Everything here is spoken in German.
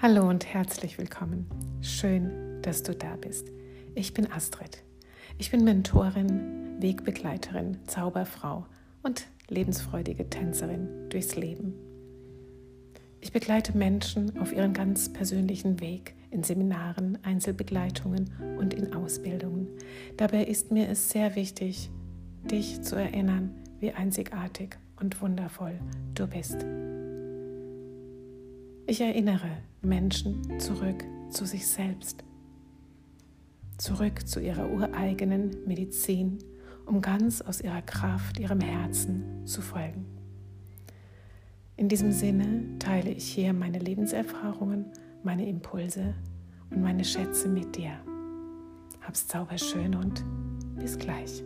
Hallo und herzlich willkommen. Schön, dass du da bist. Ich bin Astrid. Ich bin Mentorin, Wegbegleiterin, Zauberfrau und lebensfreudige Tänzerin durchs Leben. Ich begleite Menschen auf ihren ganz persönlichen Weg in Seminaren, Einzelbegleitungen und in Ausbildungen. Dabei ist mir es sehr wichtig, dich zu erinnern, wie einzigartig und wundervoll du bist. Ich erinnere Menschen zurück zu sich selbst, zurück zu ihrer ureigenen Medizin, um ganz aus ihrer Kraft, ihrem Herzen zu folgen. In diesem Sinne teile ich hier meine Lebenserfahrungen, meine Impulse und meine Schätze mit dir. Hab's zauberschön und bis gleich.